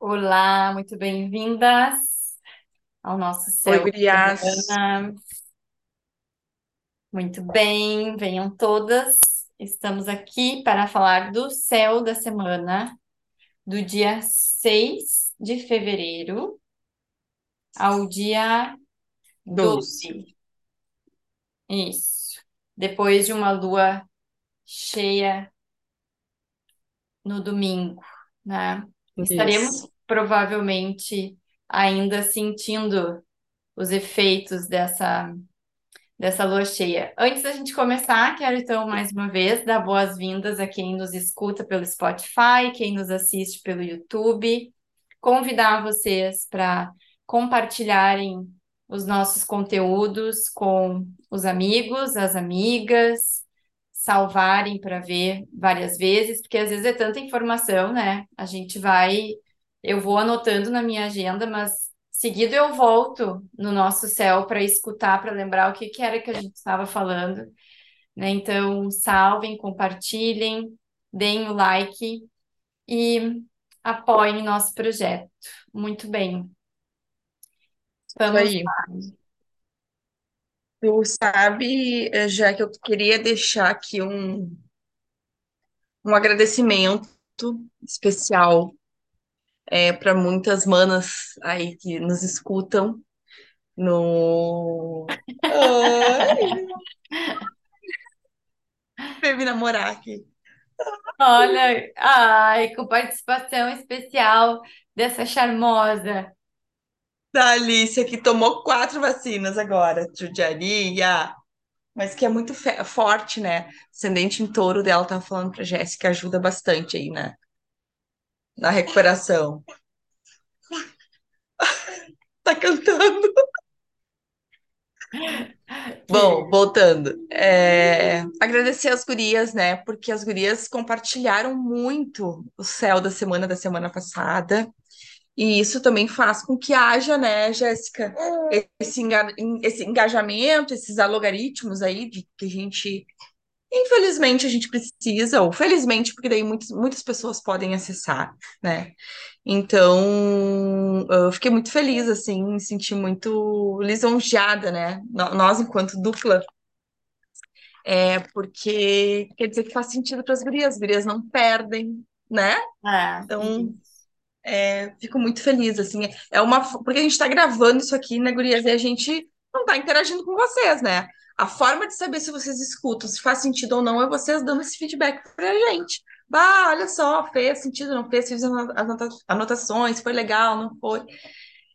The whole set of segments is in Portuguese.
Olá, muito bem-vindas ao nosso Oi, Céu gurias. Semana. Muito bem, venham todas. Estamos aqui para falar do céu da semana, do dia 6 de fevereiro ao dia Doze. 12. Isso. Depois de uma lua cheia no domingo, né? Estaremos Isso. provavelmente ainda sentindo os efeitos dessa dessa lua cheia. Antes da gente começar, quero então mais uma vez dar boas-vindas a quem nos escuta pelo Spotify, quem nos assiste pelo YouTube, convidar vocês para compartilharem os nossos conteúdos com os amigos, as amigas, salvarem para ver várias vezes, porque às vezes é tanta informação, né? A gente vai, eu vou anotando na minha agenda, mas Seguido eu volto no nosso céu para escutar, para lembrar o que que era que a gente estava falando, né? Então, salvem, compartilhem, deem o like e apoiem nosso projeto. Muito bem. Isso Vamos aí. lá. Tu sabe, eh, já que eu queria deixar aqui um, um agradecimento especial é, para muitas manas aí que nos escutam no. Me namorar aqui. Olha, ai, com participação especial dessa charmosa. Da Alicia, que tomou quatro vacinas agora, judiaria, mas que é muito forte, né? Ascendente em touro dela, tava falando pra Jéssica, ajuda bastante aí, né? Na recuperação. Tá cantando. Bom, voltando. É, agradecer as gurias, né? Porque as gurias compartilharam muito o céu da semana da semana passada. E isso também faz com que haja, né, Jéssica, esse, enga- esse engajamento, esses algoritmos aí de que a gente, infelizmente, a gente precisa, ou felizmente, porque daí muitas, muitas pessoas podem acessar, né? Então, eu fiquei muito feliz, assim, me senti muito lisonjeada, né? Nós, enquanto dupla, é porque quer dizer que faz sentido para as gurias, as gurias não perdem, né? é, Então, isso. É, fico muito feliz, assim. É uma, porque a gente está gravando isso aqui, né, gurias, e a gente não está interagindo com vocês, né? A forma de saber se vocês escutam, se faz sentido ou não, é vocês dando esse feedback pra gente. Bah, olha só, fez sentido, não fez, fiz as anota- anotações, foi legal, não foi.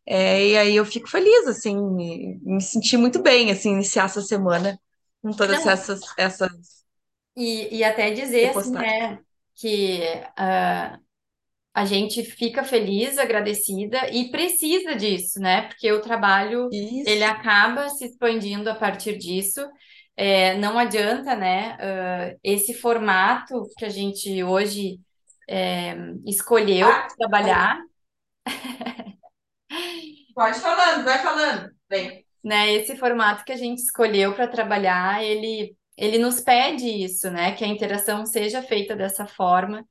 É, e aí eu fico feliz, assim, me, senti muito bem, assim, iniciar essa semana com todas Não, essas, essas e, e até dizer assim, né, que ah, a gente fica feliz, agradecida e precisa disso, né? Porque o trabalho ele Isso. acaba se expandindo a partir disso. É, não adianta, né? ah, esse formato que a gente hoje é, escolheu Ah, trabalhar, pode falando, vai falando. Bem, né? Esse formato que a gente escolheu para trabalhar, ele ele nos pede isso, né? Que a interação seja feita dessa forma.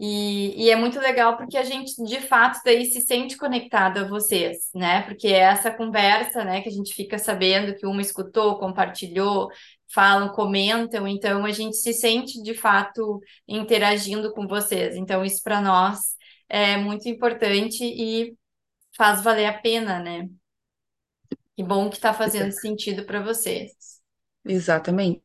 E, e é muito legal porque a gente, de fato, daí se sente conectado a vocês, né? Porque é essa conversa, né, que a gente fica sabendo que uma escutou, compartilhou, falam, comentam, então a gente se sente, de fato, interagindo com vocês. Então, isso para nós é muito importante e faz valer a pena, né? Que bom que está fazendo sentido para vocês. exatamente.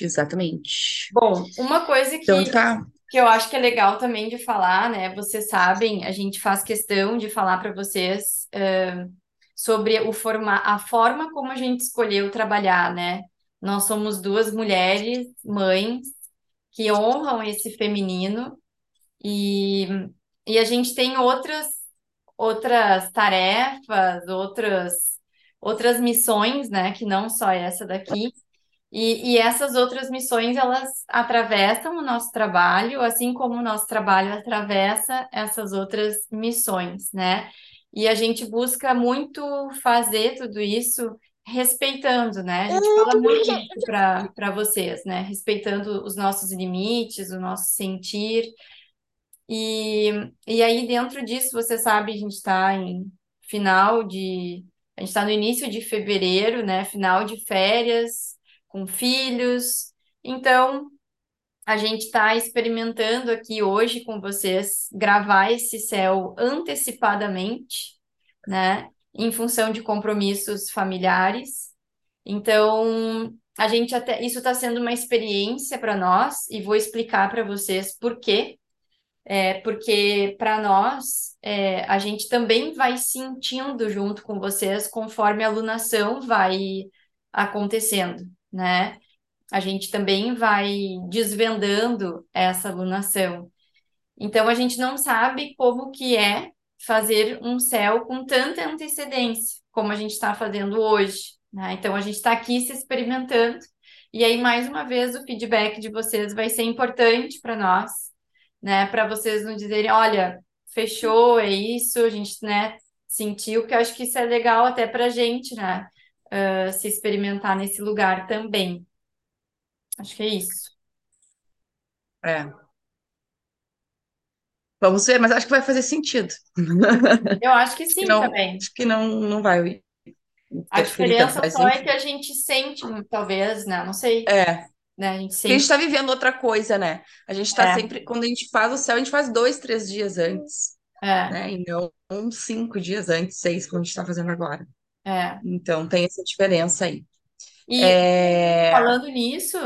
Exatamente. Bom, uma coisa Então que, tá. Que eu acho que é legal também de falar, né? Vocês sabem, a gente faz questão de falar para vocês eh, sobre o forma, a forma como a gente escolheu trabalhar, né? Nós somos duas mulheres, mães, que honram esse feminino e, e a gente tem outras, outras tarefas, outras, outras missões, né? Que não só essa daqui. E, e essas outras missões, elas atravessam o nosso trabalho, assim como o nosso trabalho atravessa essas outras missões, né? E a gente busca muito fazer tudo isso respeitando, né? A gente fala muito isso para para vocês, né? Respeitando os nossos limites, o nosso sentir. E, e aí, dentro disso, você sabe, a gente está em final de. A gente está no início de fevereiro, né? Final de férias, com filhos. Então, a gente está experimentando aqui hoje com vocês gravar esse céu antecipadamente, né? Em função de compromissos familiares. Então, a gente até. Isso está sendo uma experiência para nós e vou explicar para vocês por quê. É, porque para nós, é, a gente também vai sentindo junto com vocês conforme a alunação vai acontecendo, né? A gente também vai desvendando essa alunação. Então, a gente não sabe como que é fazer um céu com tanta antecedência, como a gente está fazendo hoje, né? Então, a gente está aqui se experimentando. E aí, mais uma vez, o feedback de vocês vai ser importante para nós, né? Para vocês não dizerem, olha, fechou, é isso, a gente, né, sentiu, que eu acho que isso é legal até para a gente, né? Uh, se experimentar nesse lugar também. Acho que é isso. É. Vamos ver, mas acho que vai fazer sentido. Eu acho que Acho que sim não, também. acho que não, não vai A tanto, diferença mas só é enfim. que a gente sente, talvez, né? Não sei, É, né? A gente está vivendo outra coisa, né? A gente está É, sempre, quando a gente faz o céu, a gente faz dois, três dias antes, é, né? E não uns cinco dias antes, seis, como a gente está fazendo agora. É. Então tem essa diferença aí. E É, falando nisso,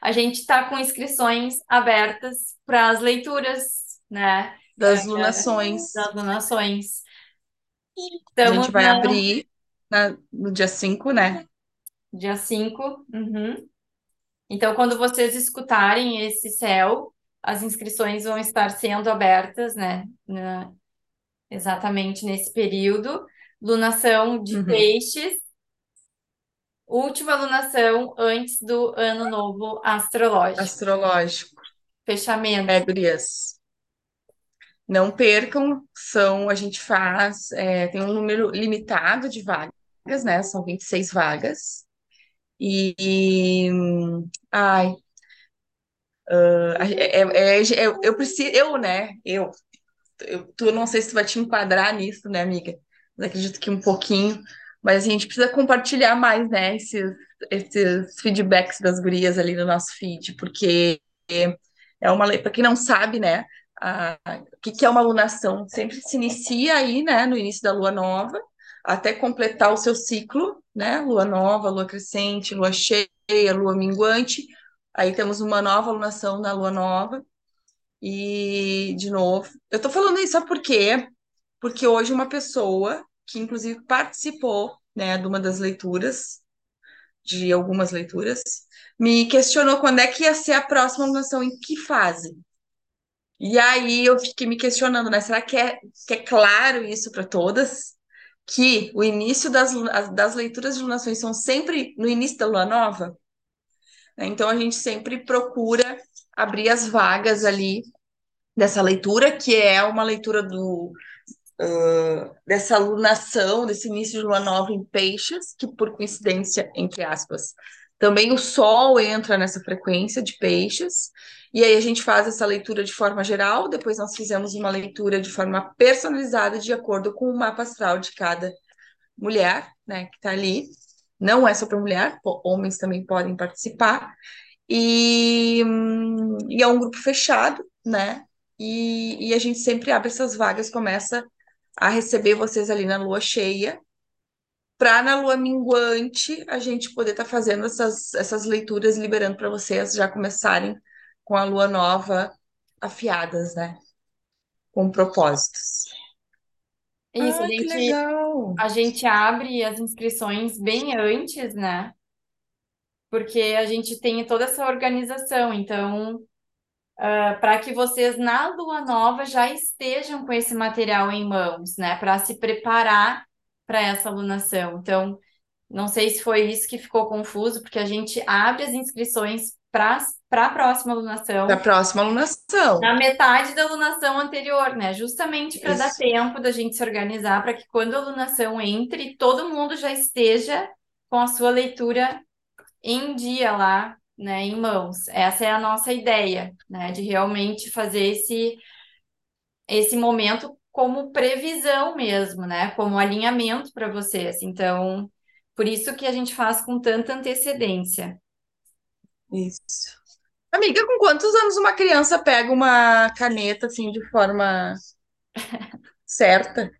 a gente está com inscrições abertas para as leituras, né? das lunações, Das donações. a Estamos gente vai na abrir na- no dia 5, né? dia 5. Uhum. Então, quando vocês escutarem esse céu, as inscrições vão estar sendo abertas, né? Na- exatamente nesse período. Lunação de Uhum. peixes, última lunação antes do ano novo astrológico. Astrológico. Fechamento. É, gurias. Não percam, são, a gente faz, é, tem um número limitado de vagas, né? São 26 vagas. E, e, ai, é, é- é- eu, eu preciso, eu, né? Eu, eu, tu não sei se tu vai te enquadrar nisso, né, amiga? Mas acredito que um pouquinho. Mas a gente precisa compartilhar mais, né, esses, esses feedbacks das gurias ali no nosso feed, porque é uma lei, para quem não sabe, né, a- o que que é uma lunação? Sempre se inicia aí, né, no início da lua nova, até completar o seu ciclo, né, lua nova, lua crescente, lua cheia, lua minguante. Aí temos uma nova lunação na lua nova. E, de novo, eu tô falando isso, sabe? Porque hoje uma pessoa, que inclusive participou, né, de uma das leituras, de algumas leituras, me questionou quando é que ia ser a próxima alunação, em que fase. E aí eu fiquei me questionando, né? Será que é, que é claro isso para todas? Que o início das, das leituras de lunações são sempre no início da lua nova? né? Então a gente sempre procura abrir as vagas ali dessa leitura, que é uma leitura do, ah, dessa alunação, desse início de lua nova em peixes, que por coincidência, entre aspas, também o Sol entra nessa frequência de peixes, e aí a gente faz essa leitura de forma geral, depois nós fizemos uma leitura de forma personalizada, de acordo com o mapa astral de cada mulher, né, que está ali. Não é só para mulher, homens também podem participar. E, hum, e é um grupo fechado, né? E, e a gente sempre abre essas vagas, começa a receber vocês ali na lua cheia, para na lua minguante a gente poder estar fazendo essas, essas leituras, liberando para vocês já começarem com a lua nova afiadas, né? Com propósitos. Isso, a Ah, que gente, a gente abre as inscrições bem antes, né? Porque a gente tem toda essa organização. Então, para que vocês na lua nova já estejam com esse material em mãos, né? Para se preparar para essa alunação. Então, não sei se foi isso que ficou confuso, porque a gente abre as inscrições para para a próxima Da alunação próxima alunação. na metade da alunação anterior, né? Justamente para dar tempo da gente se organizar, para que quando a alunação entre, todo mundo já esteja com a sua leitura em dia lá né, em mãos. Essa é a nossa ideia, né, de realmente fazer esse esse momento como previsão mesmo, né, como alinhamento para vocês. Então, por isso que a gente faz com tanta antecedência. Isso. Amiga, com quantos anos uma criança pega uma caneta assim de forma certa?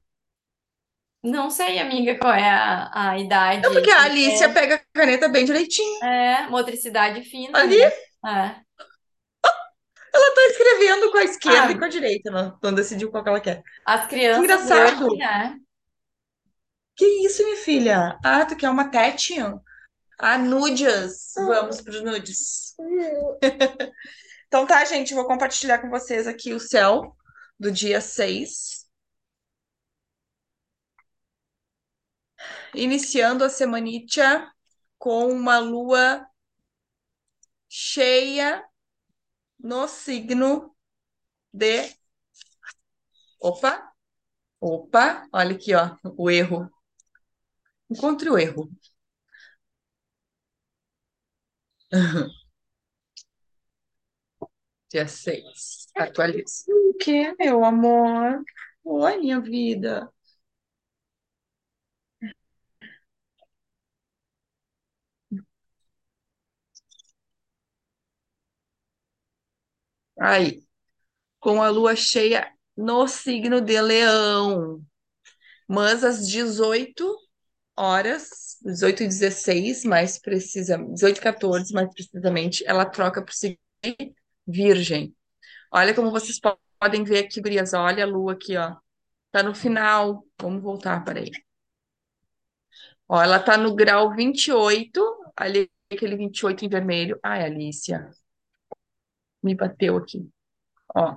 Não sei, amiga, qual é a, a idade. É porque a Alicia pega a caneta bem direitinho. É, motricidade fina. Ali, né? É. ela tá escrevendo com a esquerda Ah. e com a direita, não, não decidiu qual que ela quer. As crianças engraçado. hoje, né? Que isso, minha filha? Ah, tu quer uma tete? Ah, nudes. Vamos pros nudes. Então tá, gente, vou compartilhar com vocês aqui o céu do dia 6. Iniciando a semanitia com uma lua cheia no signo de. Opa! Opa! Olha aqui, ó, o erro. Encontre o erro. Dia 6. Atualiza. O que, meu amor? Oi, minha vida. Aí, com a lua cheia no signo de Leão. Mas às 18 horas, 18 e 16, mais precisa, 18 e 14, mais precisamente, ela troca para o signo Virgem. Olha como vocês po- podem ver aqui, gurias. Olha a lua aqui, ó. Tá no final. Vamos voltar para aí. Ó, ela tá no grau 28, ali aquele 28 em vermelho. Ai, Alicia. Me bateu aqui. Ó.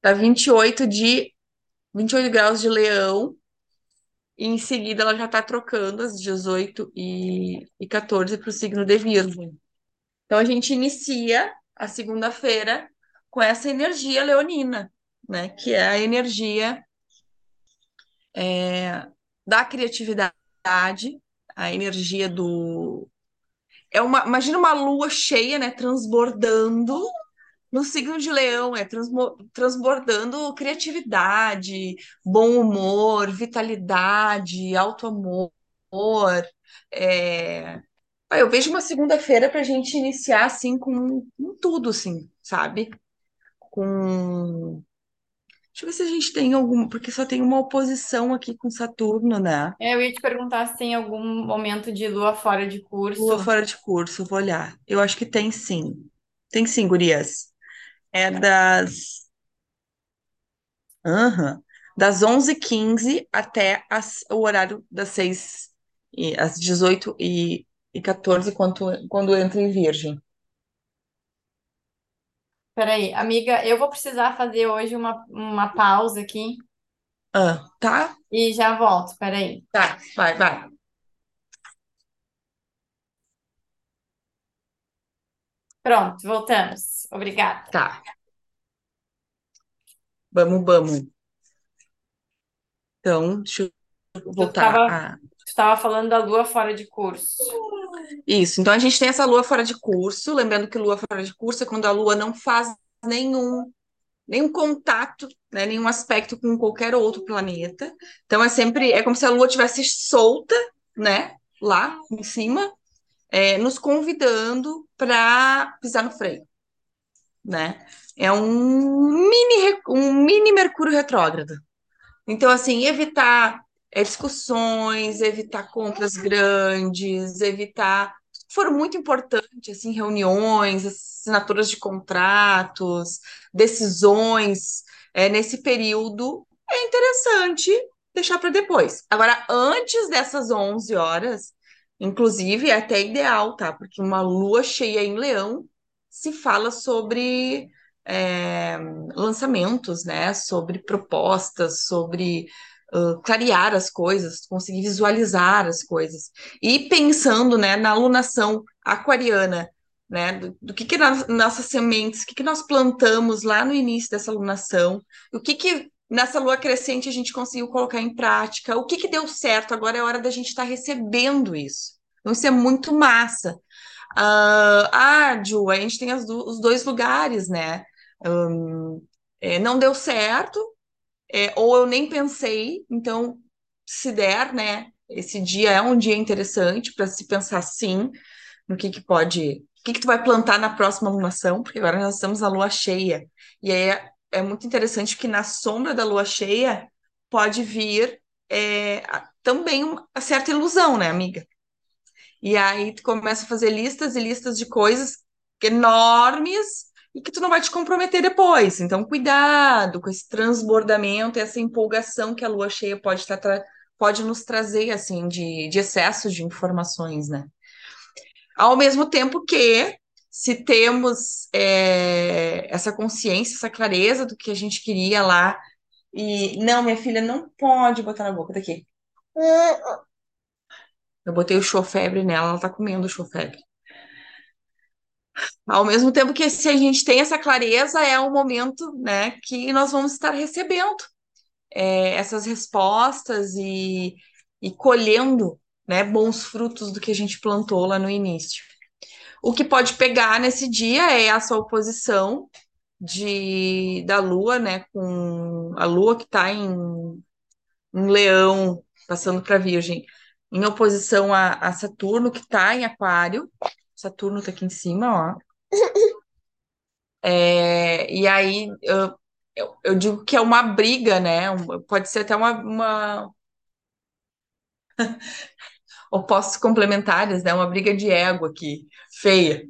Tá 28 de 28 graus de Leão. E em seguida ela já tá trocando às 18 e, e 14 para o signo de Virgem. Então a gente inicia a segunda-feira com essa energia leonina, né? Que é a energia é, da criatividade, a energia do. É uma, imagina uma lua cheia, né? Transbordando no signo de Leão, é transbordando criatividade, bom humor, vitalidade, alto amor. É... Eu vejo uma segunda-feira para a gente iniciar assim com, com tudo, assim, sabe? Com. Deixa eu ver se a gente tem algum, porque só tem uma oposição aqui com Saturno, né? É, Eu ia te perguntar se tem algum momento de lua fora de curso. Lua fora de curso, vou olhar. Eu acho que tem sim. Tem sim, gurias. É das. Aham. Das 11h15 até as- o horário das 6 e às 18 e, e 14 quando, quando entra em Virgem. Peraí, amiga, eu vou precisar fazer hoje uma, uma pausa aqui Ah, tá? e já volto. Peraí. Tá, vai, vai. Pronto, voltamos. Obrigada. Tá. Vamos, vamos. Então, deixa eu voltar tava- a. Tu estava falando da lua fora de curso. Isso, então a gente tem essa lua fora de curso, lembrando que lua fora de curso é quando a lua não faz nenhum, nenhum contato, né, nenhum aspecto com qualquer outro planeta. Então é sempre, é como se a lua tivesse solta, né, lá em cima, é, nos convidando para pisar no freio, né? É um mini, um mini Mercúrio retrógrado. Então, assim, evitar é, discussões, evitar compras grandes, evitar. For muito importante, assim, reuniões, assinaturas de contratos, decisões, é, nesse período, é interessante deixar para depois. Agora, antes dessas 11 horas, inclusive, é até ideal, tá? Porque uma lua cheia em Leão se fala sobre. é, lançamentos, né? Sobre propostas, sobre uh, clarear as coisas, conseguir visualizar as coisas. E pensando, né, na alunação aquariana, né? Do, do que que nossas sementes, o que que nós plantamos lá no início dessa alunação, o que que nessa lua crescente a gente conseguiu colocar em prática, o que que deu certo, agora é hora da gente estar recebendo isso. Então, isso é muito massa. Ah, ah, Ju, a gente tem do- os dois lugares, né? Hum, é, não deu certo, é, ou eu nem pensei, então, se der, né? Esse dia é um dia interessante para se pensar sim no que que pode, o que que tu vai plantar na próxima lunação, porque agora nós estamos na lua cheia. E aí é, é muito interessante que na sombra da lua cheia pode vir é, também uma certa ilusão, né, amiga? E aí tu começa a fazer listas e listas de coisas enormes e que tu não vai te comprometer depois. Então, cuidado com esse transbordamento, essa empolgação que a lua cheia pode estar pode nos trazer assim de, de excesso de informações, né? Ao mesmo tempo que se temos é, essa consciência, essa clareza do que a gente queria lá e não, minha filha não pode botar na boca daqui. Eu botei o chofebre nela, ela tá comendo o chofebre. Ao mesmo tempo que se a gente tem essa clareza, é o momento, né, que nós vamos estar recebendo é, essas respostas e, e colhendo, né, bons frutos do que a gente plantou lá no início. O que pode pegar nesse dia é essa oposição de da Lua, né, com a Lua que está em, em Leão, passando para Virgem, em oposição a, a Saturno que está em Aquário. Saturno está aqui em cima, ó. É, e aí eu, eu, digo que é uma briga, né? Pode ser até uma, uma opostos complementares, né? Uma briga de ego aqui, feia.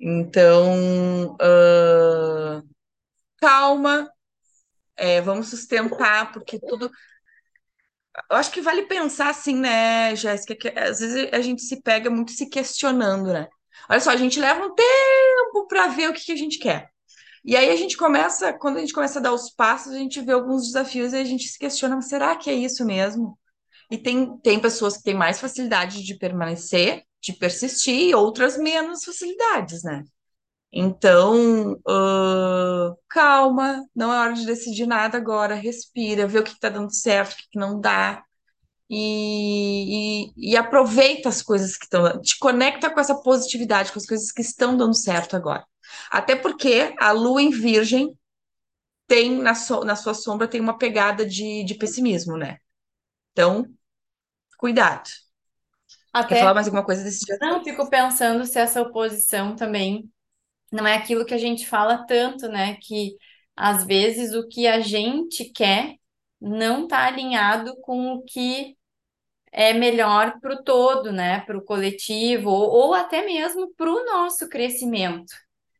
Então, ah, calma, é, vamos sustentar, porque tudo. Eu acho que vale pensar assim, né, Jéssica, que às vezes a gente se pega muito se questionando, né? Olha só, a gente leva um tempo para ver o que que a gente quer. E aí a gente começa, quando a gente começa a dar os passos, a gente vê alguns desafios e a gente se questiona, será que é isso mesmo? E tem, tem pessoas que têm mais facilidade de permanecer, de persistir, e outras menos facilidades, né? Então, ãh, calma, não é hora de decidir nada agora, respira, vê o que está dando certo, o que que não dá, e, e, e aproveita as coisas que estão, te conecta com essa positividade, com as coisas que estão dando certo agora. Até porque a lua em Virgem tem na, so- na sua sombra tem uma pegada de, de pessimismo, né? Então, cuidado. Quer Até falar mais alguma coisa desse dia? não fico pensando se essa oposição também não é aquilo que a gente fala tanto, né? Que às vezes o que a gente quer não está alinhado com o que é melhor para o todo, né? Para o coletivo, ou, ou até mesmo para o nosso crescimento.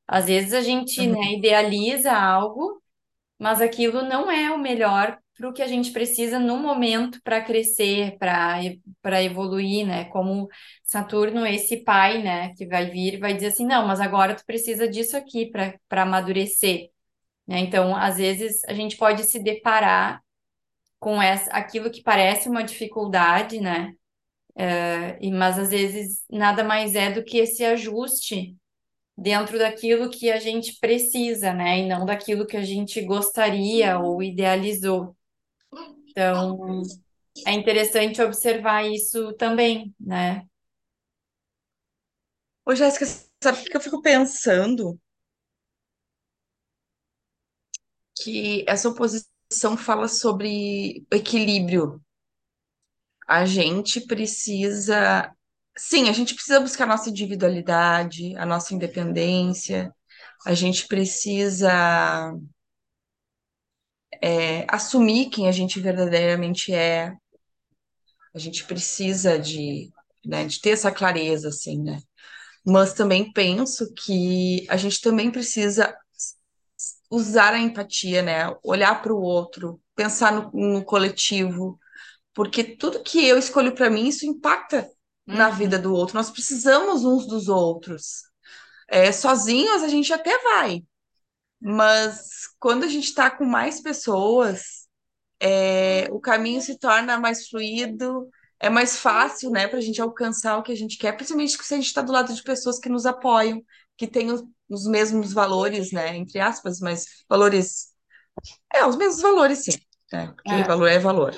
Às vezes a gente, Uhum. né, idealiza algo, mas aquilo não é o melhor para o que a gente precisa no momento para crescer, para evoluir, né? Como Saturno, esse pai, né, que vai vir, vai dizer assim, não, mas agora tu precisa disso aqui para amadurecer, né? Então, às vezes a gente pode se deparar com essa, aquilo que parece uma dificuldade, né? E, mas às vezes nada mais é do que esse ajuste dentro daquilo que a gente precisa, né? E não daquilo que a gente gostaria ou idealizou. Então, é interessante observar isso também, né? Ô, Jéssica, sabe o que eu fico pensando? Que essa oposição fala sobre equilíbrio. A gente precisa. Sim, a gente precisa buscar a nossa individualidade, a nossa independência, a gente precisa é, assumir quem a gente verdadeiramente é, a gente precisa de, né, de ter essa clareza, assim, né? Mas também penso que a gente também precisa usar a empatia, né? Olhar para o outro, pensar no, no coletivo, porque tudo que eu escolho para mim, isso impacta na vida Uhum. do outro. Nós precisamos uns dos outros. É, sozinhos a gente até vai, mas quando a gente está com mais pessoas, é, o caminho se torna mais fluido, é mais fácil, né, para a gente alcançar o que a gente quer, principalmente se a gente está do lado de pessoas que nos apoiam, que têm os, os mesmos valores, né, entre aspas, mas valores, é, os mesmos valores, sim, né, porque É. valor é valor.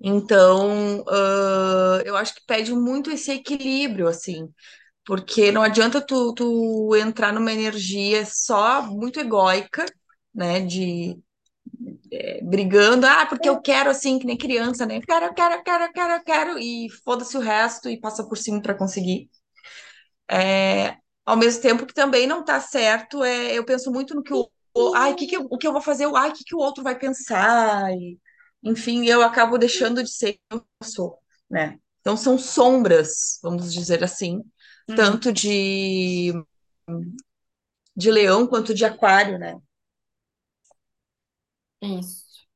Então, ah, eu acho que pede muito esse equilíbrio, assim, porque não adianta tu, tu entrar numa energia só muito egóica, né, de é, brigando, ah, porque eu quero assim, que nem criança, né, quero, eu quero, eu quero, eu quero, eu quero, e foda-se o resto e passa por cima para conseguir. É, ao mesmo tempo que também não tá certo, é, eu penso muito no que o, o ai, que que eu, o que eu vou fazer, ai, o que que o outro vai pensar, e, enfim, eu acabo deixando de ser quem eu sou, né? Então são sombras, vamos dizer assim, Uhum, tanto de, de leão quanto de aquário, né? isso.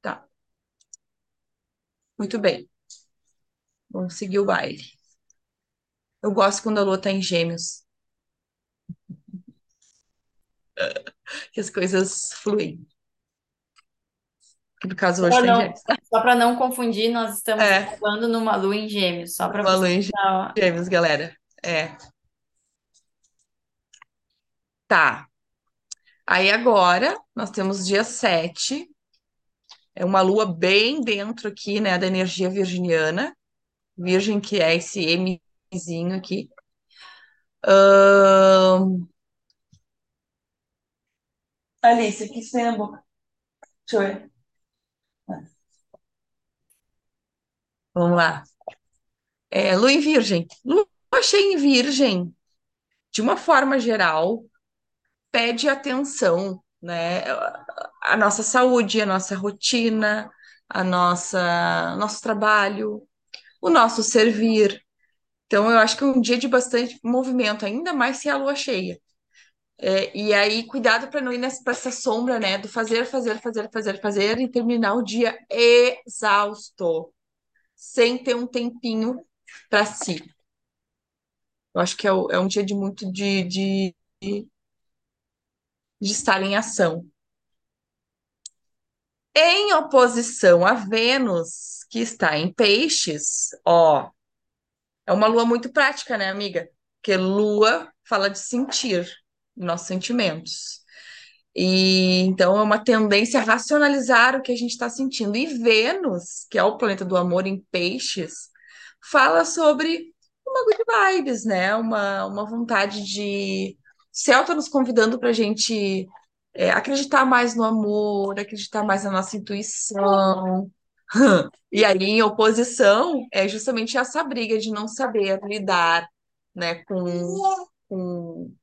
Tá, muito bem. Vamos seguir o baile. Eu gosto quando a lua tá em gêmeos, que as coisas fluem. No caso Só hoje para tá em não, gêmeos. só para não confundir, nós estamos É, gravando numa lua em Gêmeos, só para uma lua em gêmeos, galera. É, tá. Aí agora nós temos dia 7, é uma lua bem dentro aqui, né, da energia virginiana. Virgem, que é esse Mzinho aqui. Ahn, Alice, o que você tem na boca? Deixa eu ver. Vamos lá. É, lua em Virgem. Lua cheia em Virgem, de uma forma geral, pede atenção, né? A nossa saúde, a nossa rotina, a nossa nosso trabalho, o nosso servir. Então, eu acho que é um dia de bastante movimento, ainda mais se é a lua cheia. É, e aí, cuidado para não ir pra essa sombra, né? Do fazer, fazer, fazer, fazer, fazer e terminar o dia exausto, sem ter um tempinho para si. Eu acho que é, é um dia de muito de, de, de estar em ação. Em oposição a Vênus, que está em Peixes, ó, é uma lua muito prática, né, amiga? Porque lua fala de sentir nossos sentimentos. E então é uma tendência a racionalizar o que a gente está sentindo. E Vênus, que é o planeta do amor em Peixes, fala sobre uma good vibes, né? Uma, uma vontade de. Céu está nos convidando para a gente é, acreditar mais no amor, acreditar mais na nossa intuição. E aí, em oposição, é justamente essa briga de não saber lidar, né, com, com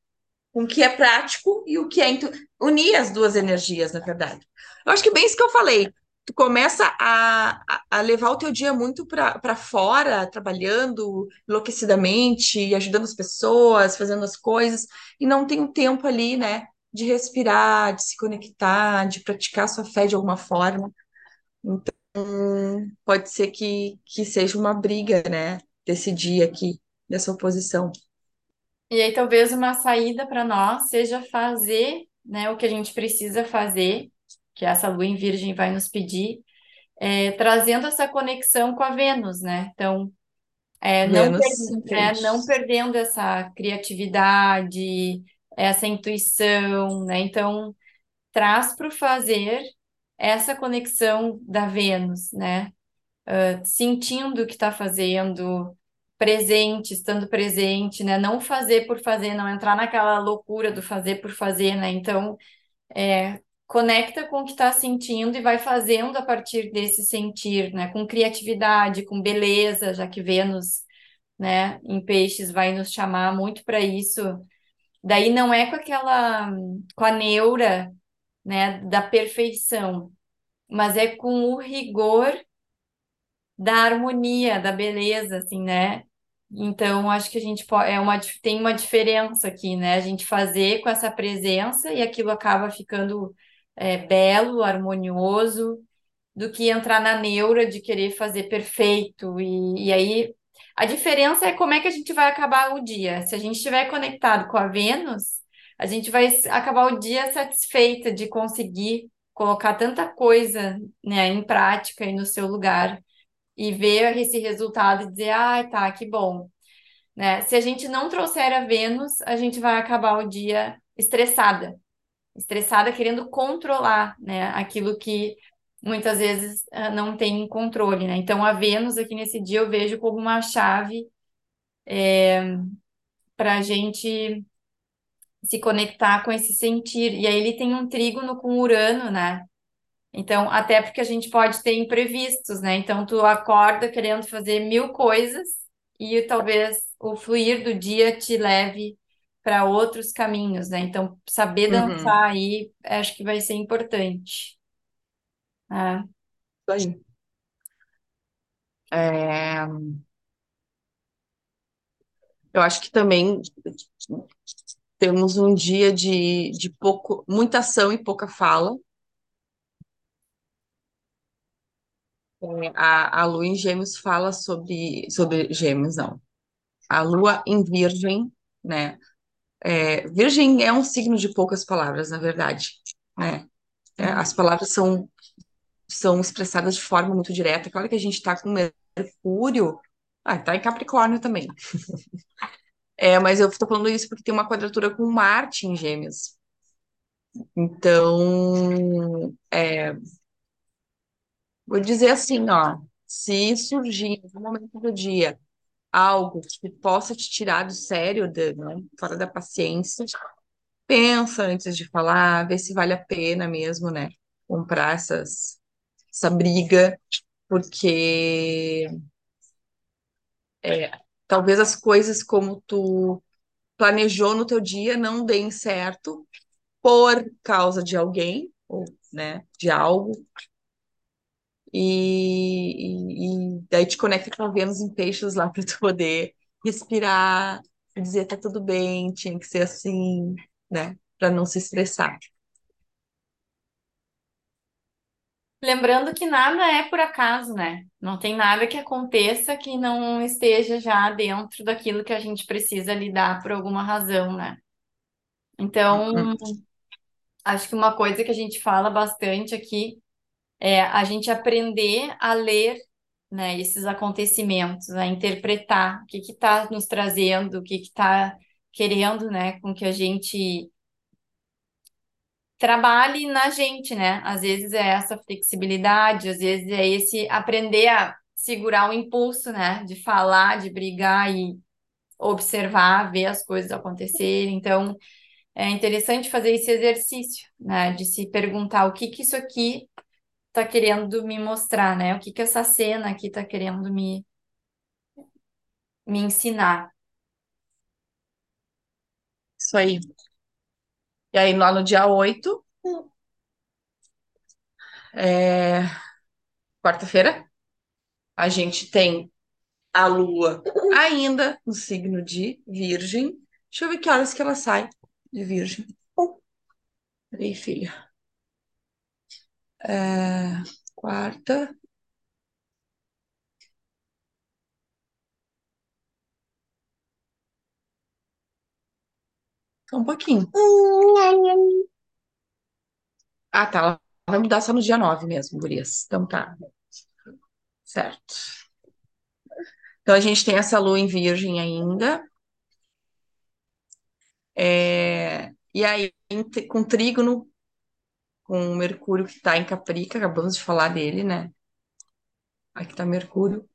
com o que é prático e o que é unir as duas energias, na verdade. Eu acho que bem isso que eu falei. Tu começa a, a, levar o teu dia muito para fora, trabalhando enlouquecidamente, ajudando as pessoas, fazendo as coisas, e não tem um tempo ali, né, de respirar, de se conectar, de praticar sua fé de alguma forma. Então, pode ser que, que seja uma briga, né, desse dia aqui, dessa oposição. E aí, talvez uma saída para nós seja fazer, né, o que a gente precisa fazer, que essa lua em Virgem vai nos pedir, é, trazendo essa conexão com a Vênus, né? Então, é, não, per- é, não perdendo essa criatividade, essa intuição, né? Então, traz para o fazer essa conexão da Vênus, né? Sentindo o que está fazendo, presente, estando presente, né? Não fazer por fazer, não entrar naquela loucura do fazer por fazer, né? Então, é, conecta com o que está sentindo e vai fazendo a partir desse sentir, né? Com criatividade, com beleza, já que Vênus, né, em peixes vai nos chamar muito para isso. Daí não é com aquela, com a neura, né, da perfeição, mas é com o rigor da harmonia, da beleza, assim, né? Então, acho que a gente é uma, tem uma diferença aqui, né? A gente fazer com essa presença e aquilo acaba ficando é, belo, harmonioso, do que entrar na neura de querer fazer perfeito. E, e aí, a diferença é como é que a gente vai acabar o dia. Se a gente estiver conectado com a Vênus, a gente vai acabar o dia satisfeita de conseguir colocar tanta coisa, né, em prática e no seu lugar e ver esse resultado e dizer, ah, tá, que bom, né? Se a gente não trouxer a Vênus, a gente vai acabar o dia estressada, estressada querendo controlar, né, aquilo que muitas vezes ah, não tem controle, né? Então a Vênus aqui nesse dia eu vejo como uma chave para a gente se conectar com esse sentir. E aí ele tem um trígono com Urano, né? Então, até porque a gente pode ter imprevistos, né? Então, tu acorda querendo fazer mil coisas e talvez o fluir do dia te leve para outros caminhos, né? Então, saber Uhum, dançar aí, acho que vai ser importante. né? isso aí. É, eu acho que também temos um dia de, de pouco, muita ação e pouca fala. A, a Lua em Gêmeos fala sobre, sobre Gêmeos, não. A Lua em Virgem, né? É, Virgem é um signo de poucas palavras, na verdade, né? É, Uhum. as palavras são, são expressadas de forma muito direta. Claro que a gente está com Mercúrio, ah, tá em Capricórnio também. É, mas eu estou falando isso porque tem uma quadratura com Marte em Gêmeos. Então, é, vou dizer assim, ó, se surgir no momento do dia algo que possa te tirar do sério, da- né, fora da paciência, pensa antes de falar, vê se vale a pena mesmo, né, comprar essas, essa briga, porque é, talvez as coisas como tu planejou no teu dia não deem certo por causa de alguém, ou, né, de algo, e, e, e daí te conecta com a Vênus em peixes lá para tu poder respirar, dizer tá tudo bem, tinha que ser assim, né, para não se estressar. Lembrando que nada é por acaso, né? Não tem nada que aconteça que não esteja já dentro daquilo que a gente precisa lidar por alguma razão, né? Então, acho que uma coisa que a gente fala bastante aqui é a gente aprender a ler, né, esses acontecimentos, a interpretar o que está nos trazendo, o que que está querendo, né, com que a gente trabalhe na gente, né? Às vezes é essa flexibilidade, às vezes é esse aprender a segurar o impulso, né, de falar, de brigar e observar, ver as coisas acontecerem. Então, é interessante fazer esse exercício, né, de se perguntar o que que isso aqui tá querendo me mostrar, né? O que que essa cena aqui tá querendo me, me ensinar. Isso aí. E aí, lá no dia 8, é, quarta-feira, a gente tem a Lua ainda no signo de Virgem. Deixa eu ver que horas que ela sai de Virgem. Peraí, filha. É, quarta. Só um pouquinho. Ah, tá. Ela vai mudar só no dia 9 mesmo, gurias. Então tá, certo. Então a gente tem essa lua em Virgem ainda. É, E aí, com trígono, com Mercúrio que tá em Caprica, acabamos de falar dele, né? Aqui tá Mercúrio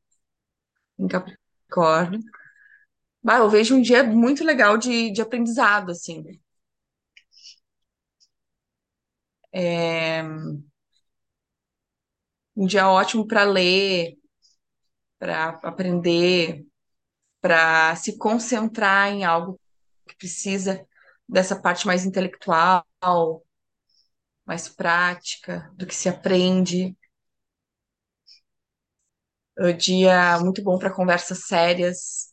em Capricórnio. Bah, eu vejo um dia muito legal de, de aprendizado, assim. É um dia ótimo para ler, para aprender, para se concentrar em algo que precisa dessa parte mais intelectual, mais prática, do que se aprende. Um dia muito bom para conversas sérias,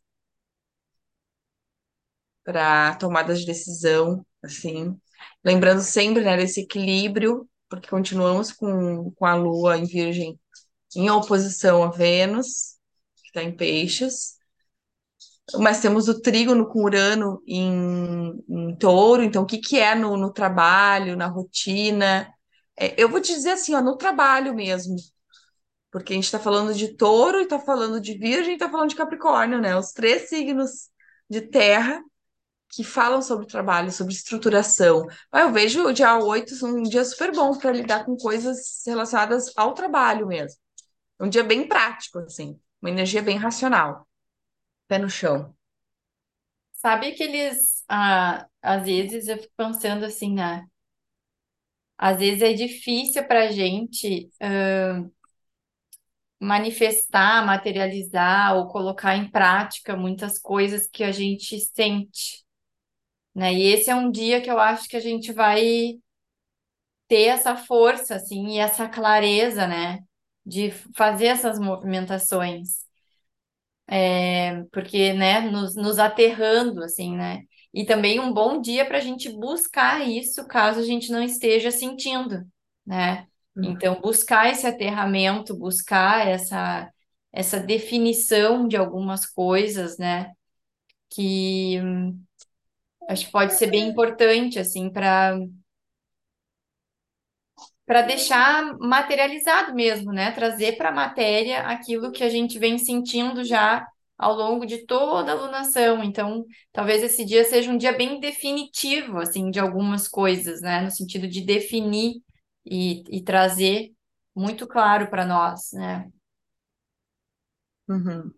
para tomadas de decisão, assim. Lembrando sempre, né, desse equilíbrio, porque continuamos com, com a Lua em Virgem em oposição a Vênus, que está em Peixes, mas temos o trígono com Urano em, em Touro, então o que que é no, no trabalho, na rotina? É, eu vou te dizer assim, ó, no trabalho mesmo, porque a gente está falando de Touro, está falando de Virgem, está falando de Capricórnio, né? Os três signos de terra que falam sobre trabalho, sobre estruturação. Eu vejo o dia 8 um dia super bom para lidar com coisas relacionadas ao trabalho mesmo. Um dia bem prático, assim, uma energia bem racional. Pé no chão. Sabe que eles, ah, às vezes eu fico pensando assim, né? Às vezes é difícil para a gente ah, manifestar, materializar ou colocar em prática muitas coisas que a gente sente, né? E esse é um dia que eu acho que a gente vai ter essa força, assim, e essa clareza, né? De fazer essas movimentações. É, porque, né, nos, nos aterrando, assim, né? E também um bom dia para a gente buscar isso, caso a gente não esteja sentindo, né? Então, buscar esse aterramento, buscar essa, essa definição de algumas coisas, né? Que hum, acho que pode ser bem importante, assim, para para deixar materializado mesmo, né? Trazer para a matéria aquilo que a gente vem sentindo já ao longo de toda a alunação. Então, talvez esse dia seja um dia bem definitivo, assim, de algumas coisas, né? No sentido de definir e, e trazer muito claro para nós, né? Uhum.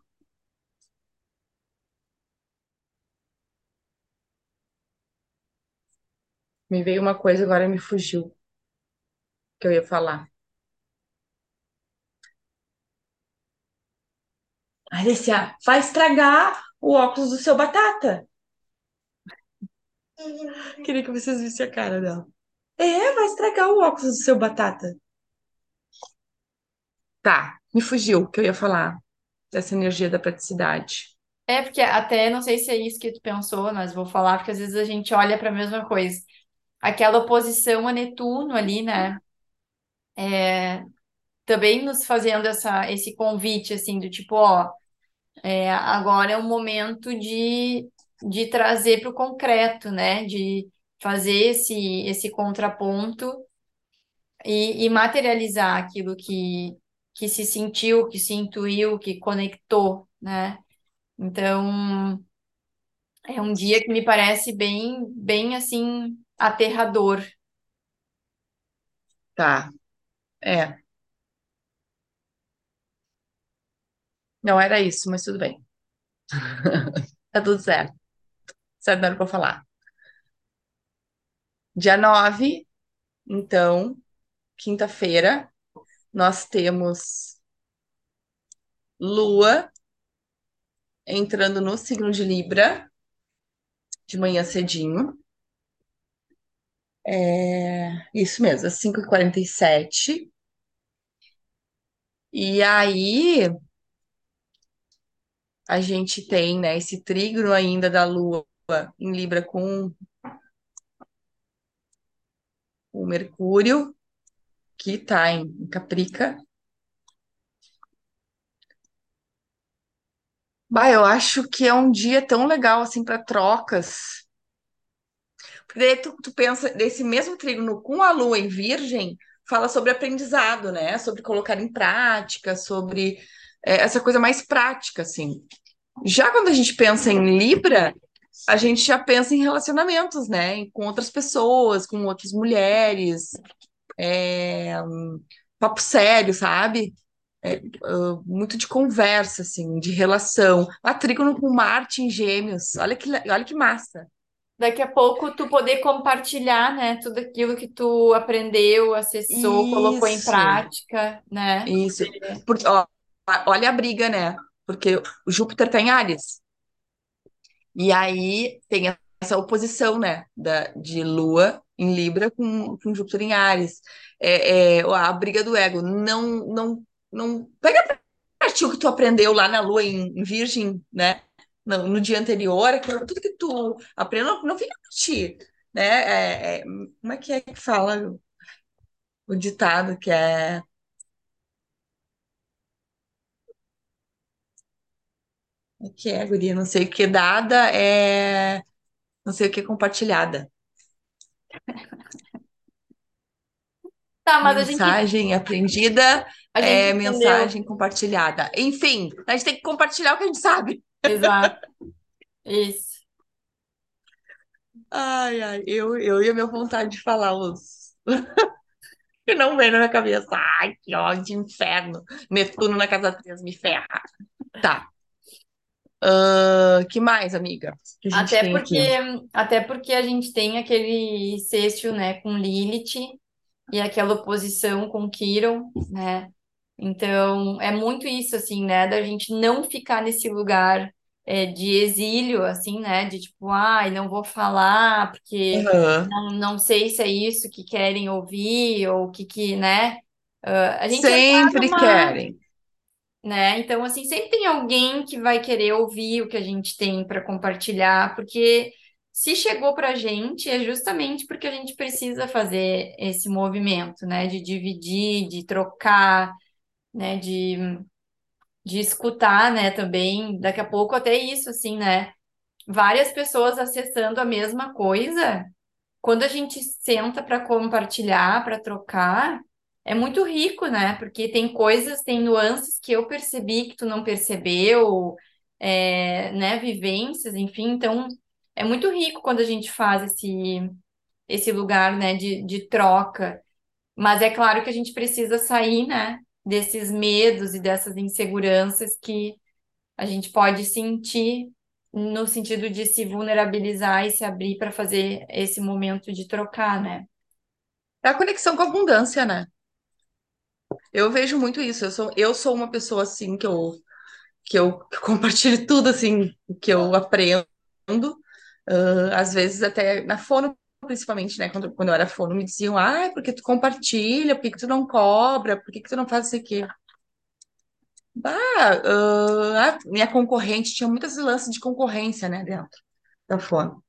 Me veio uma coisa, agora me fugiu que eu ia falar. Alicia, vai estragar o óculos do seu batata. Queria que vocês vissem a cara dela. É, vai estragar o óculos do seu batata. Tá, me fugiu o que eu ia falar dessa energia da praticidade. É, porque até não sei se é isso que tu pensou, mas vou falar, porque às vezes a gente olha para a mesma coisa. Aquela oposição a Netuno ali, né? É, também nos fazendo essa, esse convite, assim, do tipo, ó, é, agora é o momento de, de trazer para o concreto, né? De fazer esse, esse contraponto e, e materializar aquilo que, que se sentiu, que se intuiu, que conectou, né? Então, é um dia que me parece bem, bem assim, aterrador. Tá, é. Não era isso, mas tudo bem. Tá tudo certo. Certo, não era pra falar. Dia 9, então, quinta-feira, nós temos Lua entrando no signo de Libra, de manhã cedinho. É, isso mesmo, às 5h47. E aí, a gente tem, né, esse trígono ainda da Lua em Libra com o Mercúrio, que está em Caprica. Bah, eu acho que é um dia tão legal assim para trocas. Porque daí tu, tu pensa desse mesmo trígono com a Lua em Virgem, fala sobre aprendizado, né? Sobre colocar em prática, sobre é, essa coisa mais prática, assim. Já quando a gente pensa em Libra, a gente já pensa em relacionamentos, né? Com outras pessoas, com outras mulheres, é, papo sério, sabe? É, uh, muito de conversa, assim, de relação. A trígono com Marte em Gêmeos, olha que, olha que massa. Daqui a pouco tu poder compartilhar, né, tudo aquilo que tu aprendeu, acessou, colocou em prática, né? isso. Porque, ó, olha a briga, né? Porque o Júpiter tá em Áries. E aí tem essa oposição, né, da, de Lua em Libra com, com Júpiter em Áries. É, é, a briga do ego. Não, não, não pega pra ti o que tu aprendeu lá na Lua em, em Virgem, né? No, no dia anterior, aquilo, tudo que tu aprendeu, não, não fica pra ti, né? É, é, como é que é que fala o ditado que é o que é, guria? Não sei o que é dada é não sei o que é compartilhada. Tá, mas a gente, Mensagem aprendida a gente é entendeu. mensagem compartilhada. Enfim, a gente tem que compartilhar o que a gente sabe. Exato. Isso. Ai, ai, eu, eu e a minha vontade de falar os. Que não vem na minha cabeça. Ai, que ódio, inferno. Netuno na casa 3 me ferra. Tá. Ahn, que mais, amiga? Que Até porque, aqui. até porque a gente tem aquele sextil, né, com Lilith e aquela oposição com Quiron, né? Então, é muito isso, assim, né, da gente não ficar nesse lugar é, de exílio, assim, né, de tipo, ai, não vou falar porque Aham. não, não sei se é isso que querem ouvir ou o que que, né? Ah, a gente entrar Sempre numa querem. né? Então, assim, sempre tem alguém que vai querer ouvir o que a gente tem para compartilhar, porque se chegou para a gente é justamente porque a gente precisa fazer esse movimento, né? De dividir, de trocar, né? De, de escutar, né? Também, daqui a pouco até isso, assim, né? Várias pessoas acessando a mesma coisa quando a gente senta para compartilhar, para trocar, é muito rico, né? Porque tem coisas, tem nuances que eu percebi que tu não percebeu, é, né? Vivências, enfim. Então, é muito rico quando a gente faz esse, esse lugar, né? De, de troca. Mas é claro que a gente precisa sair, né? Desses medos e dessas inseguranças que a gente pode sentir no sentido de se vulnerabilizar e se abrir para fazer esse momento de trocar, né? É a conexão com a abundância, né? Eu vejo muito isso. Eu sou, eu sou uma pessoa assim que eu, que eu compartilho tudo assim que eu aprendo. Ah, às vezes até na fono, principalmente, né? Quando, quando eu era fono, me diziam, ah, porque tu compartilha, por que que tu não cobra, por que que tu não faz isso aqui? Ah, ah, a minha concorrente tinha muitos lances de concorrência, né, dentro da fono.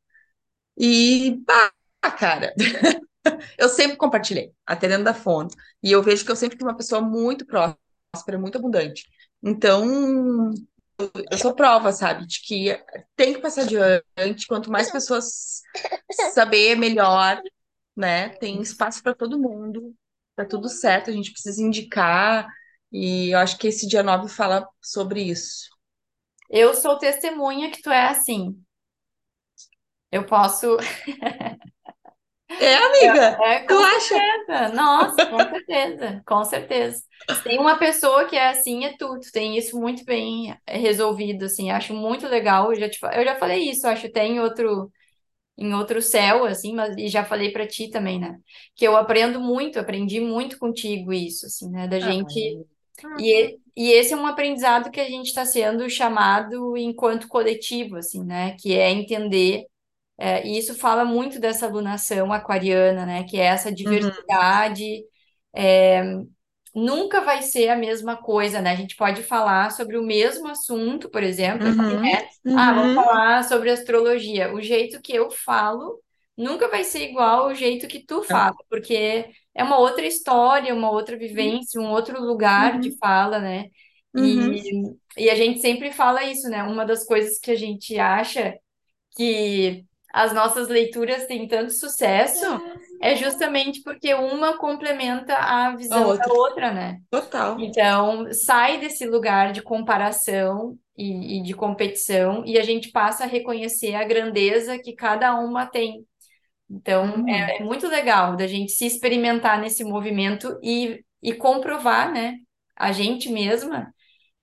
E, bah, cara, eu sempre compartilhei, até dentro da fono. E eu vejo que eu sempre fui uma pessoa muito próspera, muito abundante. Então, eu sou prova, sabe, de que tem que passar adiante. Quanto mais pessoas saber, melhor, né? Tem espaço para todo mundo, tá tudo certo. A gente precisa indicar, e eu acho que esse dia 9 fala sobre isso. Eu sou testemunha que tu é assim. Eu posso. É, amiga, É, tu com acha? certeza. Nossa, com certeza, com certeza. Se tem uma pessoa que é assim, é tu. Tu tem isso muito bem resolvido, assim. Acho muito legal. Eu já te, eu já falei isso, acho até em outro, em outro céu, assim, mas e já falei pra ti também, né? Que eu aprendo muito, aprendi muito contigo isso, assim, né? Da gente. Ai. E, e esse é um aprendizado que a gente está sendo chamado enquanto coletivo, assim, né? Que é entender. É, e isso fala muito dessa alunação aquariana, né? Que é essa Uhum, diversidade. é, nunca vai ser a mesma coisa, né? A gente pode falar sobre o mesmo assunto, por exemplo. Falei, uhum, né? Ah, vamos uhum, falar sobre astrologia. O jeito que eu falo nunca vai ser igual ao jeito que tu é, fala, porque é uma outra história, uma outra vivência, um outro lugar de uhum, fala, né? uhum, E, e a gente sempre fala isso, né? Uma das coisas que a gente acha que as nossas leituras têm tanto sucesso é justamente porque uma complementa a a visão da outra, outra, né? total. Então, sai desse lugar de comparação e, e de competição e a gente passa a reconhecer a grandeza que cada uma tem. Então, Uhum. é, é muito legal da gente se experimentar nesse movimento e, e comprovar, né? A gente mesma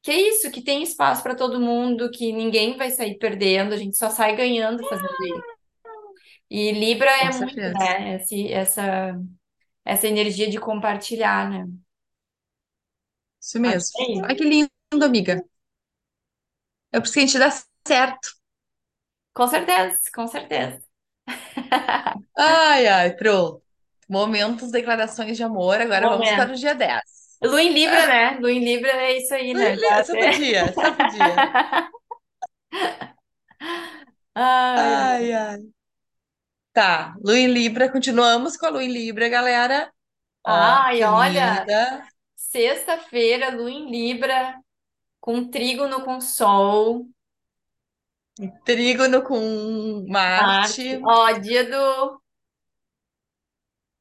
que é isso, que tem espaço para todo mundo, que ninguém vai sair perdendo, a gente só sai ganhando fazendo isso. E Libra é Com muito, certeza. né? Esse, essa, essa energia de compartilhar, né? Isso Acho mesmo. que é Ai, isso. que lindo, amiga. É preciso que a gente dá certo. Com certeza, com certeza. Ai, ai, pronto. Momentos, declarações de amor. Agora vamos para o Momento. dia 10. Lua em Libra, né? Lua em Libra é isso aí, né? Já Só até... podia, só podia. Ai, ai. Ai, ai. Tá, Lua em Libra. Continuamos com a Lua em Libra, galera. Ó, Ai, que olha, linda. sexta-feira, Lua em Libra, com trígono com Sol, Trígono com Marte. Marte. Ó, dia do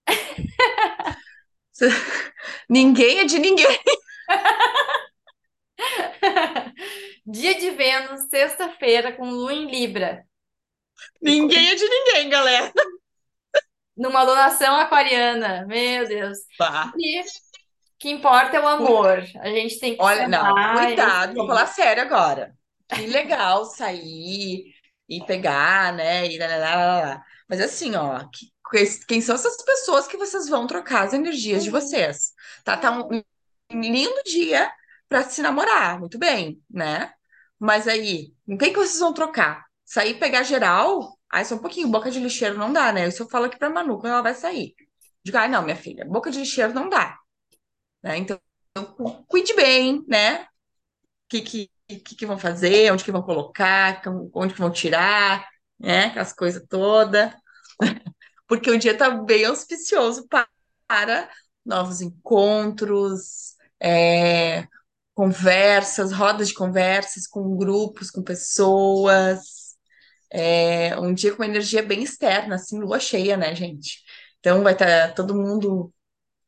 Ninguém é de ninguém. Dia de Vênus, sexta-feira, com Lua em Libra. Ninguém é de ninguém, galera. Numa alunação aquariana, meu Deus. Bah. E o que importa é o amor. A gente tem que Olha, não, cuidado, vou falar sério agora. Que legal sair e pegar, né? E lá, lá, lá, lá. Mas assim, ó, que- que- quem são essas pessoas que vocês vão trocar as energias de vocês? Tá, tá um um lindo dia pra se namorar, muito bem, né? Mas aí, com quem que vocês vão trocar? Sair pegar geral? Ai, só um pouquinho, boca de lixeiro não dá, né? Isso eu falo aqui pra Manu quando ela vai sair. Digo, ai, não, minha filha, boca de lixeiro não dá, né? Então, cu- cuide bem, né? que, que, que, que vão fazer, onde que vão colocar, onde que vão tirar, né? Aquelas coisas todas. Porque o dia tá bem auspicioso pa- para novos encontros, é, conversas, rodas de conversas com grupos, com pessoas. É, um dia com uma energia bem externa, assim, lua cheia, né, gente? Então vai estar todo mundo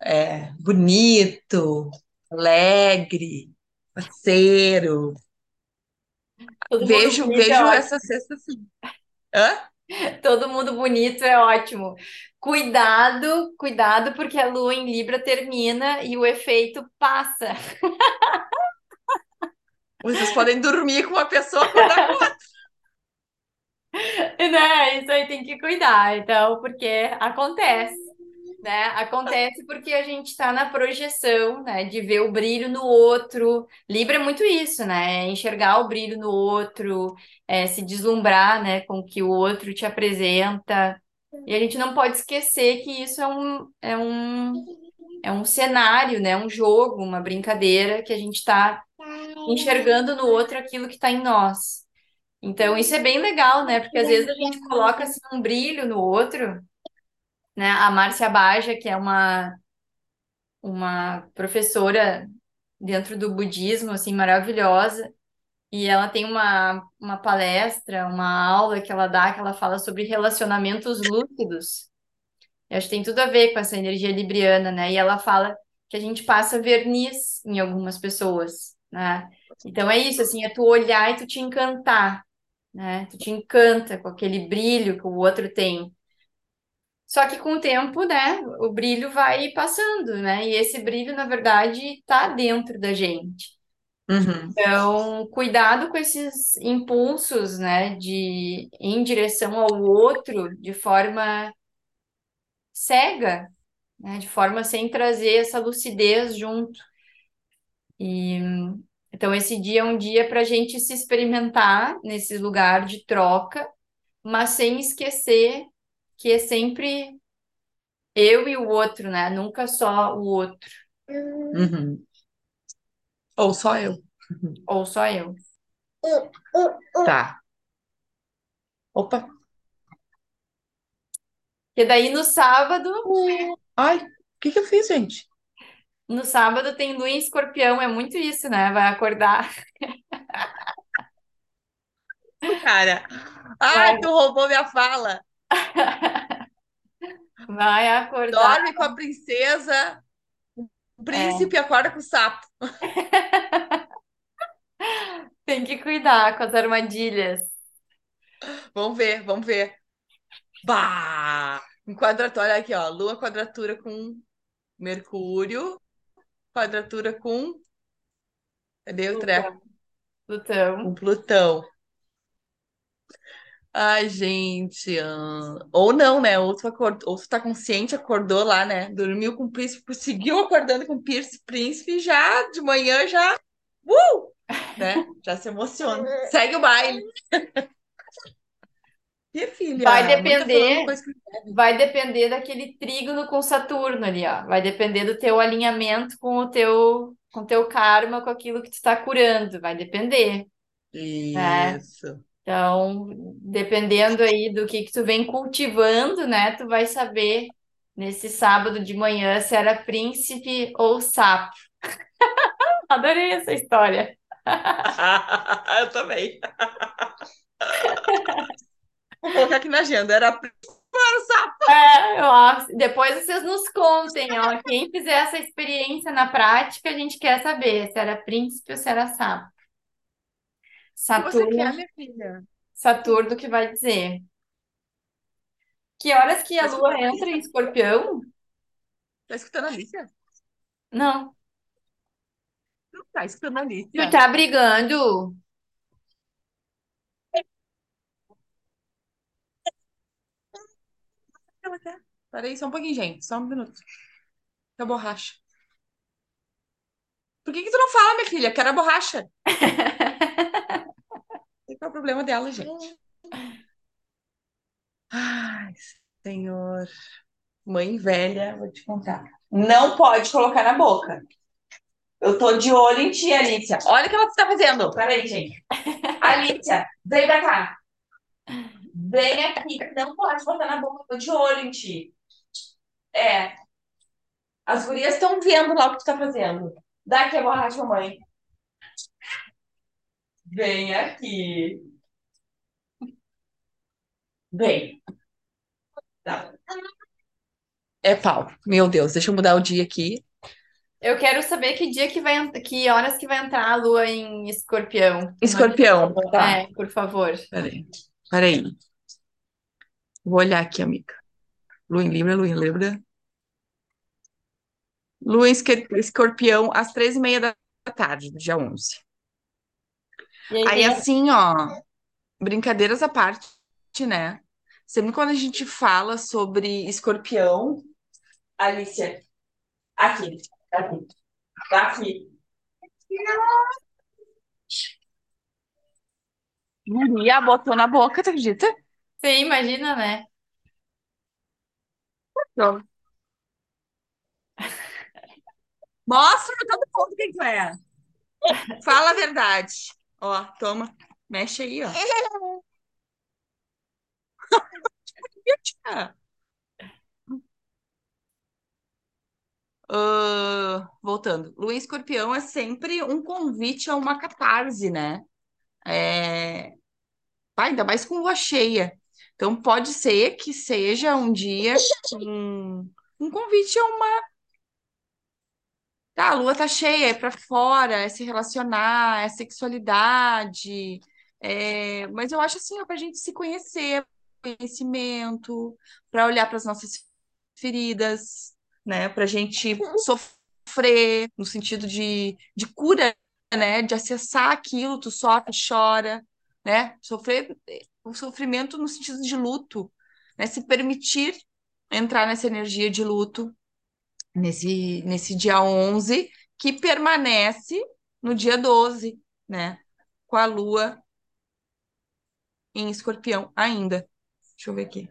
é, bonito, alegre, parceiro. Todo Vejo, é vejo ótimo. essa sexta assim. Hã? Todo mundo bonito é ótimo. Cuidado, cuidado, porque a lua em Libra termina e o efeito passa. Vocês podem dormir com uma pessoa, com outra. Né? Isso aí tem que cuidar, então, porque acontece, né? Acontece porque a gente está na projeção, né? De ver o brilho no outro. Libra é muito isso, né? É Enxergar o brilho no outro, é, se deslumbrar, né? Com o que o outro te apresenta. E a gente não pode esquecer que isso é um, é um, é um cenário, né? Um jogo, uma brincadeira que a gente está enxergando no outro aquilo que está em nós. Então, isso é bem legal, né? Porque às vezes a gente coloca assim, um brilho no outro, né? A Márcia Baja, que é uma, uma professora dentro do budismo, assim, maravilhosa, e ela tem uma, uma palestra, uma aula que ela dá, que ela fala sobre relacionamentos lúcidos. Eu acho que tem tudo a ver com essa energia libriana, né? E ela fala que a gente passa verniz em algumas pessoas, né? Então é isso, assim, é tu olhar e tu te encantar, né? Tu te encanta com aquele brilho que o outro tem. Só que com o tempo, né, o brilho vai passando, né? E esse brilho, na verdade, tá dentro da gente. Uhum, Então, cuidado com esses impulsos, né, de em direção ao outro de forma cega, né, de forma sem trazer essa lucidez junto. E então esse dia é um dia para a gente se experimentar nesse lugar de troca, mas sem esquecer que é sempre eu e o outro, né? Nunca só o outro, uhum. Ou só eu. ou só eu. Tá. Opa. E daí no sábado, Ai, o que que eu fiz, gente? No sábado tem lua em escorpião, é muito isso, né? Vai acordar, Cara. Ai, vai, tu roubou minha fala. vai acordar. Dorme com a princesa, o É, príncipe acorda com o sapo. tem que cuidar com as armadilhas. Vamos ver, vamos ver. Bah! Olha aqui, ó. Lua quadratura com Mercúrio, quadratura com. Cadê o treco? Plutão, Com Plutão. Ai, gente. ah, Ou não, né? Ou tu, acordou, ou tu tá consciente, acordou lá, né? Dormiu com o príncipe, seguiu acordando com o príncipe, príncipe já de manhã já. Uh! Né? Já se emociona. Segue o baile. E filha, Vai falando depender, vai depender daquele trígono com Saturno ali, ó. Vai depender do teu alinhamento com o teu, com o teu karma, com aquilo que tu tá curando. Vai depender, né? Isso. Então, dependendo aí do que que tu vem cultivando, né? Tu vai saber nesse sábado de manhã se era príncipe ou sapo. Adorei essa história. Eu também. Vou colocar aqui na agenda. Era sapo. É, ó, depois vocês nos contem, ó. Quem fizer essa experiência na prática, a gente quer saber se era príncipe ou se era sapo. O que quer, Saturno, minha filha? Saturno que vai dizer. Que horas que a Tá lua entra em escorpião? Tá escutando a Alicia? Não. Não tá escutando a Tu Alicia. tá brigando? Ela quer. Peraí, só um pouquinho, gente. Só um minuto. Que a borracha. Por que que tu não fala, minha filha? Quero a borracha. Qual é o problema dela, gente? Ai, senhor. Mãe velha, vou te contar. Não pode colocar na boca. Eu tô de olho em ti, Alicia. Olha o que ela tá fazendo. Peraí, gente. Alicia, vem pra cá. Vem aqui. Não pode botar na boca. Eu tô de olho em ti. É. As gurias estão vendo lá o que tu tá fazendo. Dá aqui a borracha, mamãe. Vem aqui. Vem. Tá. É pau. Meu Deus, deixa eu mudar o dia aqui. Eu quero saber que dia que vai, que horas que vai entrar a lua em escorpião. Escorpião. Tá. É, por favor. Peraí. Peraí. Vou olhar aqui, amiga. Lua em Libra, Lua em Libra. Lua em Escorpião, às três e meia da tarde, do dia 11. E aí, Aí, assim, ó, brincadeiras à parte, né? Sempre quando a gente fala sobre escorpião, Alicia, aqui, aqui, aqui. Guria botou na boca, tu acredita? você imagina, né? Não. Mostra pra todo mundo quem tu é. Fala a verdade. Ó, toma. Mexe aí, ó. Ah, voltando. Lua em Escorpião é sempre um convite a uma catarse, né? É... ah, ainda mais com lua cheia. Então, pode ser que seja um dia um, um convite a uma. Tá, a lua tá cheia, é pra fora, é se relacionar, é sexualidade. É... Mas eu acho assim, ó, pra gente se conhecer, conhecimento, para olhar para as nossas feridas, né? Pra gente sofrer no sentido de, de cura, né? De acessar aquilo, tu sofre, chora, né? Sofrer o sofrimento no sentido de luto, né? Se permitir entrar nessa energia de luto nesse, nesse dia 11, que permanece no dia 12, né? Com a lua em escorpião ainda. Deixa eu ver aqui.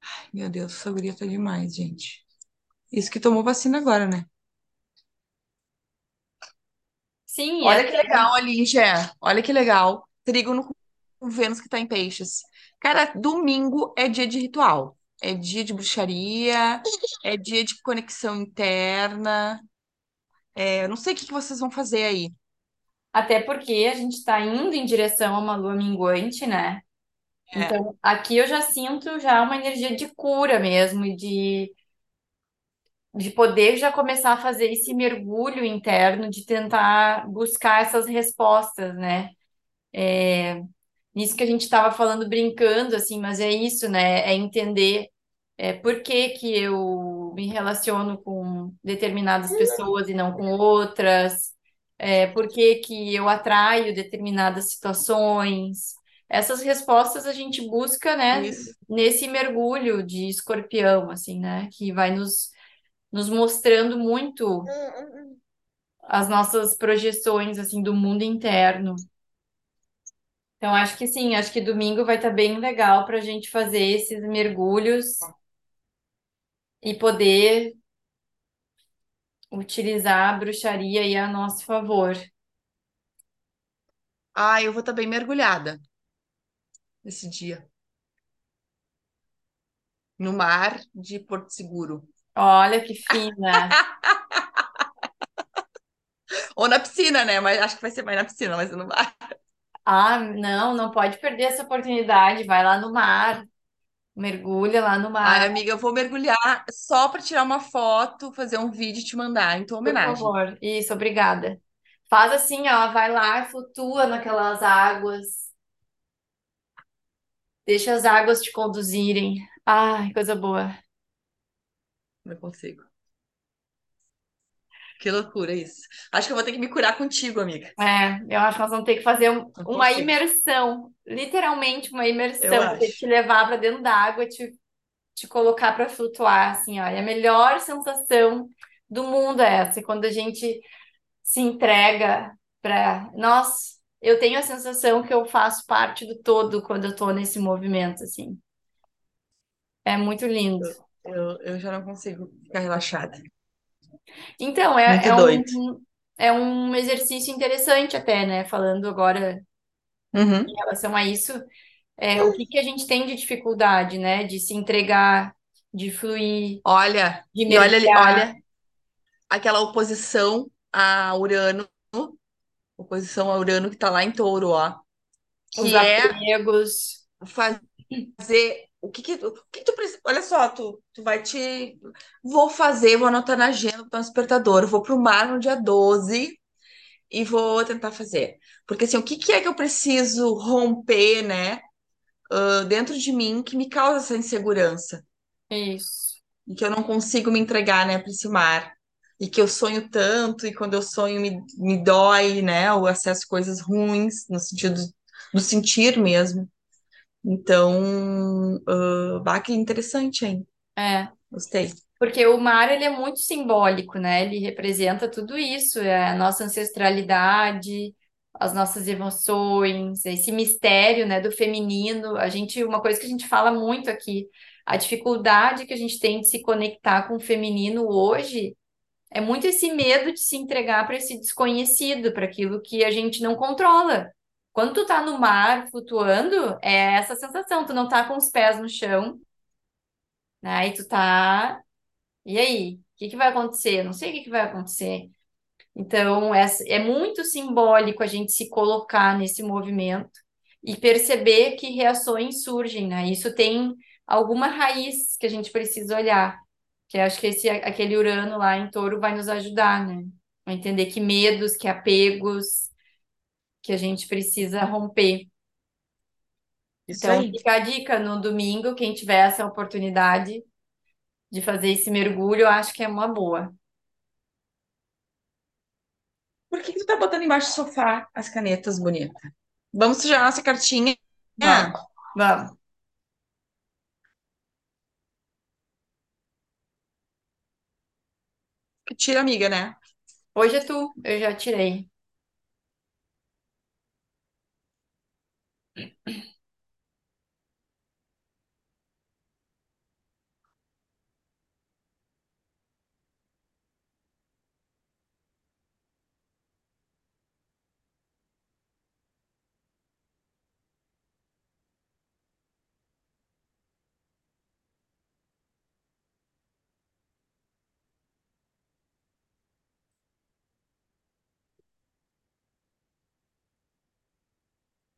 Ai, meu Deus, essa guria tá demais, gente. Isso que tomou vacina agora, né? Sim, Olha é- que legal ali, Gé. Olha que legal. Trígono com Vênus que tá em peixes. Cara, domingo é dia de ritual. É dia de bruxaria, é dia de conexão interna. É, eu não sei o que que vocês vão fazer aí. até porque a gente está indo em direção a uma lua minguante, né? É, Então, aqui eu já sinto já uma energia de cura mesmo e de, de poder já começar a fazer esse mergulho interno, de tentar buscar essas respostas, né? Nisso que a gente estava falando brincando, assim, mas é isso, né? É entender é, por que que eu me relaciono com determinadas pessoas e não com outras, é, por que que eu atraio determinadas situações. Essas respostas a gente busca, né, isso. nesse mergulho de escorpião, assim, né? Que vai nos, nos mostrando muito as nossas projeções, assim, do mundo interno. Então, acho que sim, acho que domingo vai estar bem legal para a gente fazer esses mergulhos e poder utilizar a bruxaria aí a nosso favor. Ah, eu vou estar bem mergulhada nesse dia. No mar de Porto Seguro. Olha que fina. Ou na piscina, né? Mas acho que vai ser mais na piscina, mas no mar. Ah, não, não pode perder essa oportunidade. Vai lá no mar, mergulha lá no mar, Ai, amiga, eu vou mergulhar só para tirar uma foto, fazer um vídeo e te mandar em tua por homenagem. favor. Isso, obrigada. Faz assim, ó, vai lá, flutua naquelas águas. Deixa as águas te conduzirem. Ai, coisa boa. Não consigo. Que loucura isso. Acho que eu vou ter que me curar contigo, amiga. É, eu acho que nós vamos ter que fazer um- uma imersão, literalmente uma imersão, te levar para dentro da água, te, te colocar para flutuar, assim. E a melhor sensação do mundo é essa, quando a gente se entrega para. Nossa, eu tenho a sensação que eu faço parte do todo quando eu tô nesse movimento, assim. É muito lindo. Eu, eu já não consigo ficar relaxada. Então, é, Muito é doido. um, é um exercício interessante até, né? Falando agora Uhum. em relação a isso, é, o que que a gente tem de dificuldade, né? De se entregar, de fluir, Olha, de e olha olha aquela oposição a Urano, oposição a Urano que tá lá em Touro, ó, os que é apegos. fazer o que que, o que que tu precisa, olha só, tu, tu vai te vou fazer, vou anotar na agenda do despertador, vou pro mar no dia 12 e vou tentar fazer. Porque assim, o que que é que eu preciso romper, né, ah, dentro de mim que me causa essa insegurança? Isso. e que eu não consigo me entregar, né, para esse mar. E que eu sonho tanto, e quando eu sonho me, me dói, né, o acesso a coisas ruins, no sentido do sentir mesmo. Então, uh, bah, que interessante, hein? É. Gostei. Porque o mar, ele é muito simbólico, né? Ele representa tudo isso, é a nossa ancestralidade, as nossas emoções, esse mistério, né, do feminino. A gente, uma coisa que a gente fala muito aqui, a dificuldade que a gente tem de se conectar com o feminino hoje é muito esse medo de se entregar para esse desconhecido, para aquilo que a gente não controla. Quando tu tá no mar flutuando, é essa sensação, tu não tá com os pés no chão, né? E tu tá e aí, o que que vai acontecer? Não sei o que que vai acontecer. Então, é, é muito simbólico a gente se colocar nesse movimento e perceber que reações surgem, né? Isso tem alguma raiz que a gente precisa olhar, que acho que esse, aquele Urano lá em Touro vai nos ajudar, né? A entender que medos, que apegos que a gente precisa romper. Isso Então, aí. fica a dica no domingo, quem tiver essa oportunidade de fazer esse mergulho, eu acho que é uma boa. Por que que tu tá botando embaixo do sofá as canetas bonitas? Vamos sujar nossa cartinha. Vamos, vamos. Tira, amiga, né? Hoje é tu, eu já tirei. Thank you.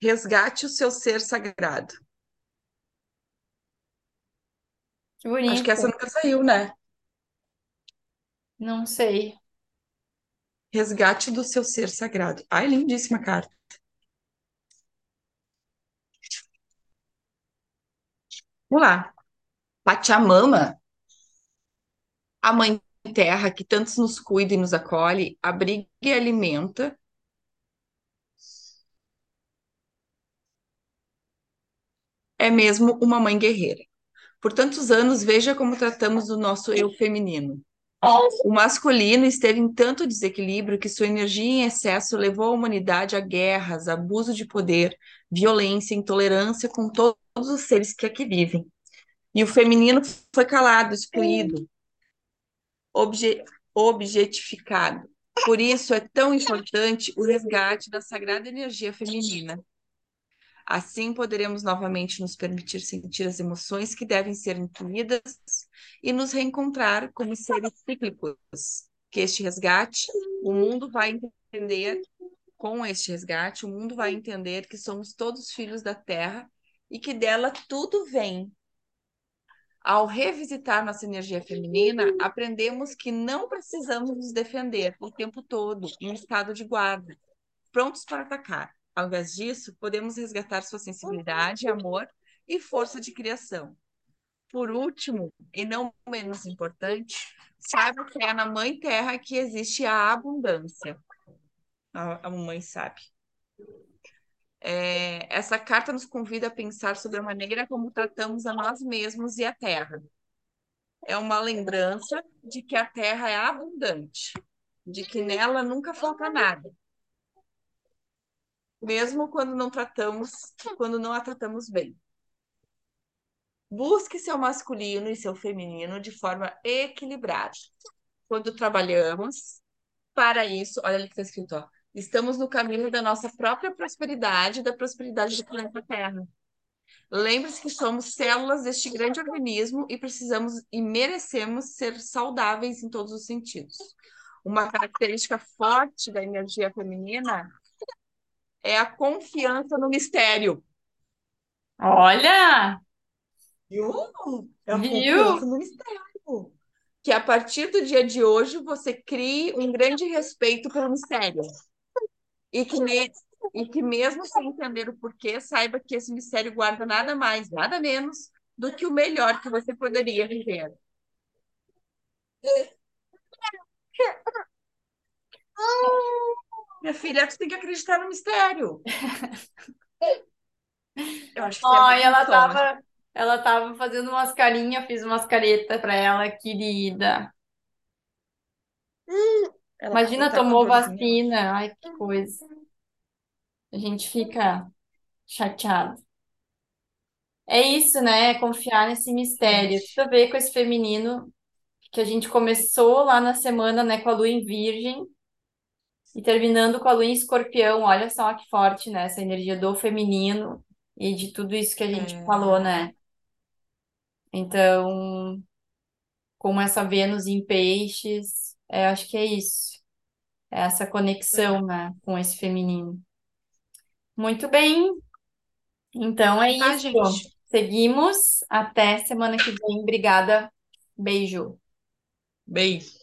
Resgate o seu ser sagrado. Que Acho que essa bonito. nunca saiu, né? Não sei. Resgate do seu ser sagrado. Ai, lindíssima carta. Vamos lá. Pachamama, a mãe terra que tantos nos cuida e nos acolhe, abriga e alimenta, é mesmo uma mãe guerreira. Por tantos anos, veja como tratamos o nosso eu feminino. O masculino esteve em tanto desequilíbrio que sua energia em excesso levou a humanidade a guerras, abuso de poder, violência, intolerância com to- todos os seres que aqui vivem. E o feminino foi calado, excluído, obje- objetificado. Por isso é tão importante o resgate da sagrada energia feminina. Assim poderemos novamente nos permitir sentir as emoções que devem ser incluídas e nos reencontrar como seres cíclicos. Que este resgate, o mundo vai entender, com este resgate, o mundo vai entender que somos todos filhos da terra e que dela tudo vem. Ao revisitar nossa energia feminina, aprendemos que não precisamos nos defender o tempo todo em estado de guarda, prontos para atacar. Ao invés disso, podemos resgatar sua sensibilidade, amor e força de criação. por último, e não menos importante, saiba que é na Mãe Terra que existe a abundância. A, a mamãe sabe. É, essa carta nos convida a pensar sobre a maneira como tratamos a nós mesmos e a Terra. É uma lembrança de que a Terra é abundante, de que nela nunca falta nada. Mesmo quando não tratamos, quando não a tratamos bem. Busque seu masculino e seu feminino de forma equilibrada. Quando trabalhamos para isso, olha ali que está escrito, ó, estamos no caminho da nossa própria prosperidade, da prosperidade do planeta Terra. Lembre-se que somos células deste grande organismo e precisamos e merecemos ser saudáveis em todos os sentidos. Uma característica forte da energia feminina é a confiança no mistério. Olha! Viu? É a Viu? confiança no mistério. Que a partir do dia de hoje você crie um grande respeito pelo mistério. E que, ne- e que mesmo sem entender o porquê, saiba que esse mistério guarda nada mais, nada menos do que o melhor que você poderia viver. Minha filha, tu tem que acreditar no mistério. Eu acho que você é ela tava, ela tava fazendo umas carinhas, fiz umas caretas pra ela, querida. Ela Imagina, tá com tomou vacina. Ai, que coisa. A gente fica chateado. É isso, né? É confiar nesse mistério. Tudo a ver com esse feminino que a gente começou lá na semana, né, com a lua em Virgem e terminando com a lua em Escorpião. Olha só que forte, né? Essa energia do feminino e de tudo isso que a gente falou, é, né? Então, como essa Vênus em Peixes, é, acho que é isso. É essa conexão, né, com esse feminino. Muito bem. Então é tá, isso. gente? Seguimos até semana que vem. Obrigada. Beijo. Beijo.